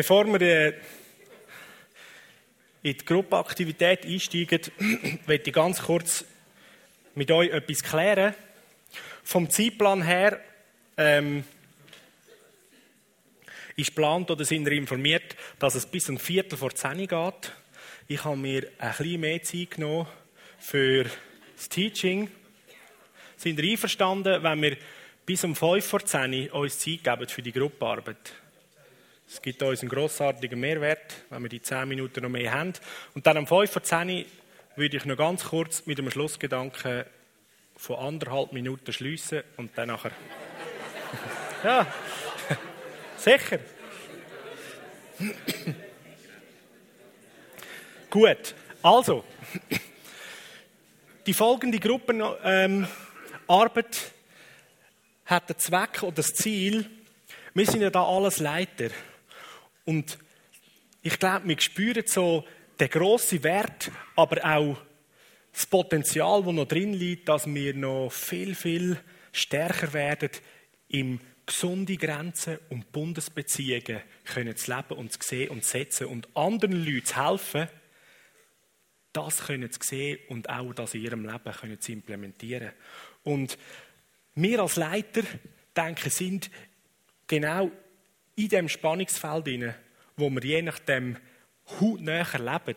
Bevor wir äh, in die Gruppenaktivität einsteigen, möchte ich ganz kurz mit euch etwas klären. Vom Zeitplan her ähm, ist geplant oder sind wir informiert, dass es bis ein Viertel vor zehn geht. Ich habe mir ein bisschen mehr Zeit genommen für das Teaching. Sind ihr einverstanden, wenn wir bis um fünf vor zehn uns Zeit geben für die Gruppenarbeit? Es gibt uns einen grossartigen Mehrwert, wenn wir die zehn Minuten noch mehr haben. Und dann um fünf vor zehn würde ich noch ganz kurz mit einem Schlussgedanken von anderthalb Minuten schließen und dann nachher. ja, sicher. Gut, also, die folgende Gruppenarbeit ähm, hat den Zweck oder das Ziel, wir sind ja da alles Leiter. Und ich glaube, wir spüren so den grossen Wert, aber auch das Potenzial, das noch drin liegt, dass wir noch viel, viel stärker werden im gesunde Grenzen und Bundesbeziehungen können zu leben und zu sehen und zu setzen und anderen Leuten zu helfen, das können zu sehen und auch das in ihrem Leben können zu implementieren. Und wir als Leiter, denke sind genau in dem Spannungsfeld hinein, wo wir je nachdem hautnäher leben,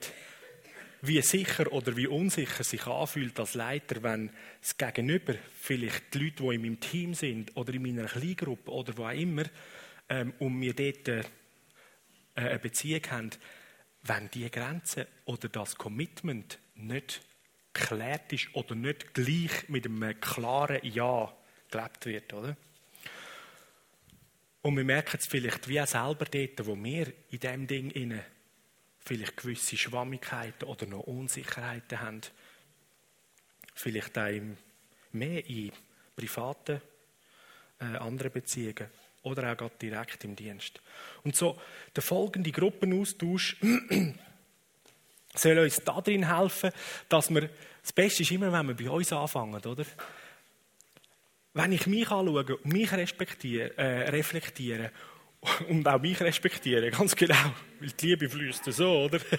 wie sicher oder wie unsicher sich anfühlt als Leiter, wenn das Gegenüber, vielleicht die Leute, die in meinem Team sind oder in meiner Kleingruppe oder wo auch immer, ähm, und wir dort äh, eine Beziehung haben, wenn die Grenze oder das Commitment nicht geklärt ist oder nicht gleich mit einem klaren Ja gelebt wird, oder? Und wir merken es vielleicht wie auch selber dort, wo wir in diesem Ding inne vielleicht gewisse Schwammigkeiten oder noch Unsicherheiten haben. Vielleicht auch mehr in privaten, äh, anderen Beziehungen oder auch gerade direkt im Dienst. Und so, der folgende Gruppenaustausch soll uns darin helfen, dass wir, das Beste ist immer, wenn wir bei uns anfangen, oder? Wenn ich mich anschaue und mich respektiere, äh, reflektiere und auch mich respektiere, ganz genau, weil die Liebe fließt so, oder?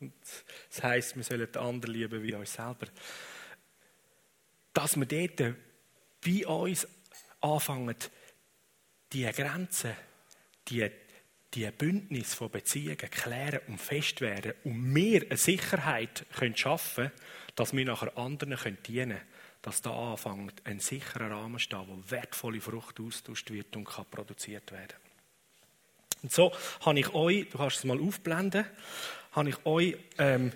das heisst, wir sollen den anderen lieben wie uns selber. Dass wir dort bei uns anfangen, die Grenzen, die, die Bündnis von Beziehungen klären und fest werden und wir eine Sicherheit schaffen können, dass wir nachher anderen dienen können dass da anfängt, ein sicherer Rahmen steht, wo wertvolle Frucht austauscht wird und kann produziert werden. Und so habe ich euch, du kannst es mal aufblenden, habe ich euch ähm,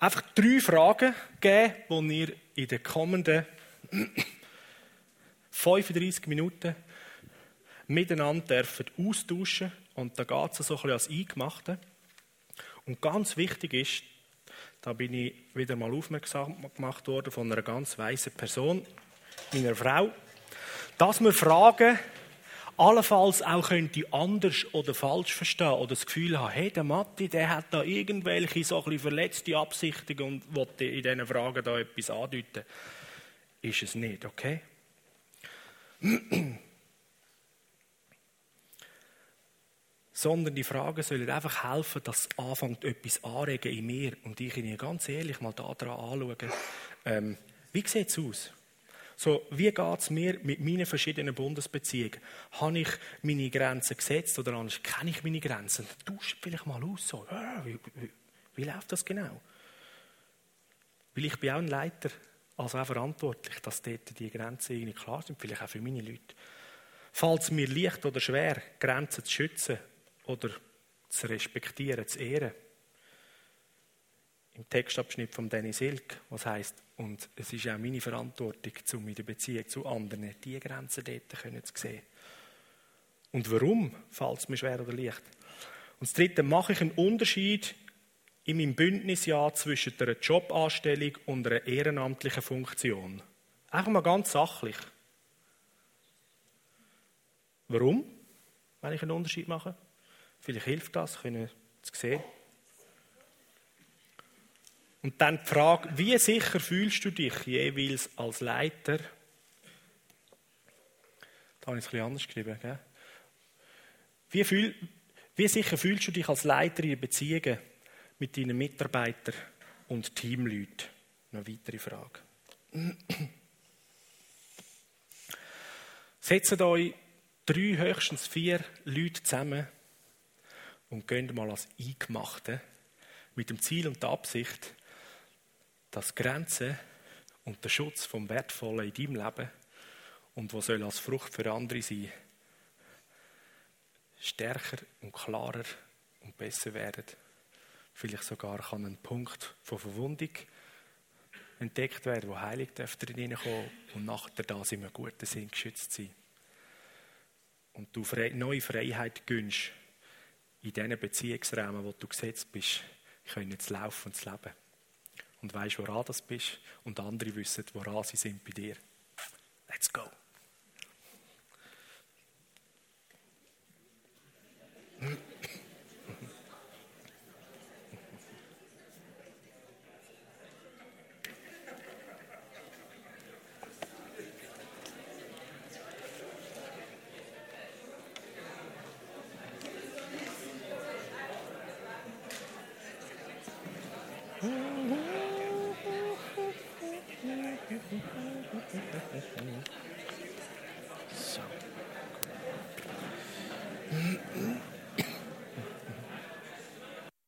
einfach drei Fragen gegeben, die ihr in den kommenden 35 Minuten miteinander dürfen austauschen und da geht es so ein bisschen als Eingemachte. Und ganz wichtig ist, da bin ich wieder mal aufmerksam gemacht worden von einer ganz weisen Person, meiner Frau, dass wir Fragen allenfalls auch könnte anders oder falsch verstehen oder das Gefühl haben, hey, der Matti, der hat da irgendwelche so ein verletzte Absichten und wollte in diesen Fragen da etwas andeuten. Ist es nicht, okay? Sondern die Fragen sollen einfach helfen, dass anfängt etwas anregen in mir und ich Ihnen ganz ehrlich mal da dran anschauen. Ähm, wie sieht es aus? So, wie geht es mir mit meinen verschiedenen Bundesbeziehungen? Habe ich meine Grenzen gesetzt oder anders kenne ich meine Grenzen? Tausche vielleicht mal aus. So. Wie, wie, wie, läuft das genau? Weil ich bin auch ein Leiter, also auch verantwortlich, dass dort die Grenzen irgendwie klar sind, vielleicht auch für meine Leute. Fällt es mir leicht oder schwer, Grenzen zu schützen oder zu respektieren, zu ehren. Im Textabschnitt von Dennis Ilk, was heißt und es ist auch meine Verantwortung, um in der Beziehung zu anderen diese Grenzen dort zu sehen. Und warum fällt es mir schwer oder leicht? Und das Dritte, mache ich einen Unterschied in meinem Bündnisjahr zwischen einer Jobanstellung und einer ehrenamtlichen Funktion? Einfach mal ganz sachlich. Warum, wenn ich einen Unterschied mache? Vielleicht hilft das, können zu sehen. Und dann die Frage, wie sicher fühlst du dich jeweils als Leiter? Da habe ich es ein bisschen anders geschrieben. Gell? Wie, fühl, wie sicher fühlst du dich als Leiter in Beziehungen mit deinen Mitarbeitern und Teamleuten? Eine weitere Frage. Setzt euch drei, höchstens vier Leute zusammen und geht mal als Eingemachte mit dem Ziel und der Absicht, dass Grenzen und der Schutz vom Wertvollen in deinem Leben und was soll als Frucht für andere sein, stärker und klarer und besser werden. Vielleicht sogar kann ein Punkt von Verwundung entdeckt werden, wo Heilig dürfte hineinkommen und nachher da in einem guten Sinn geschützt sein. Und du neue Freiheit gönnst in diesen Beziehungsräumen, wo du gesetzt bist, können zu laufen und zu leben. Und weißt, woran das bist und andere wissen, woran sie sind bei dir. Let's go.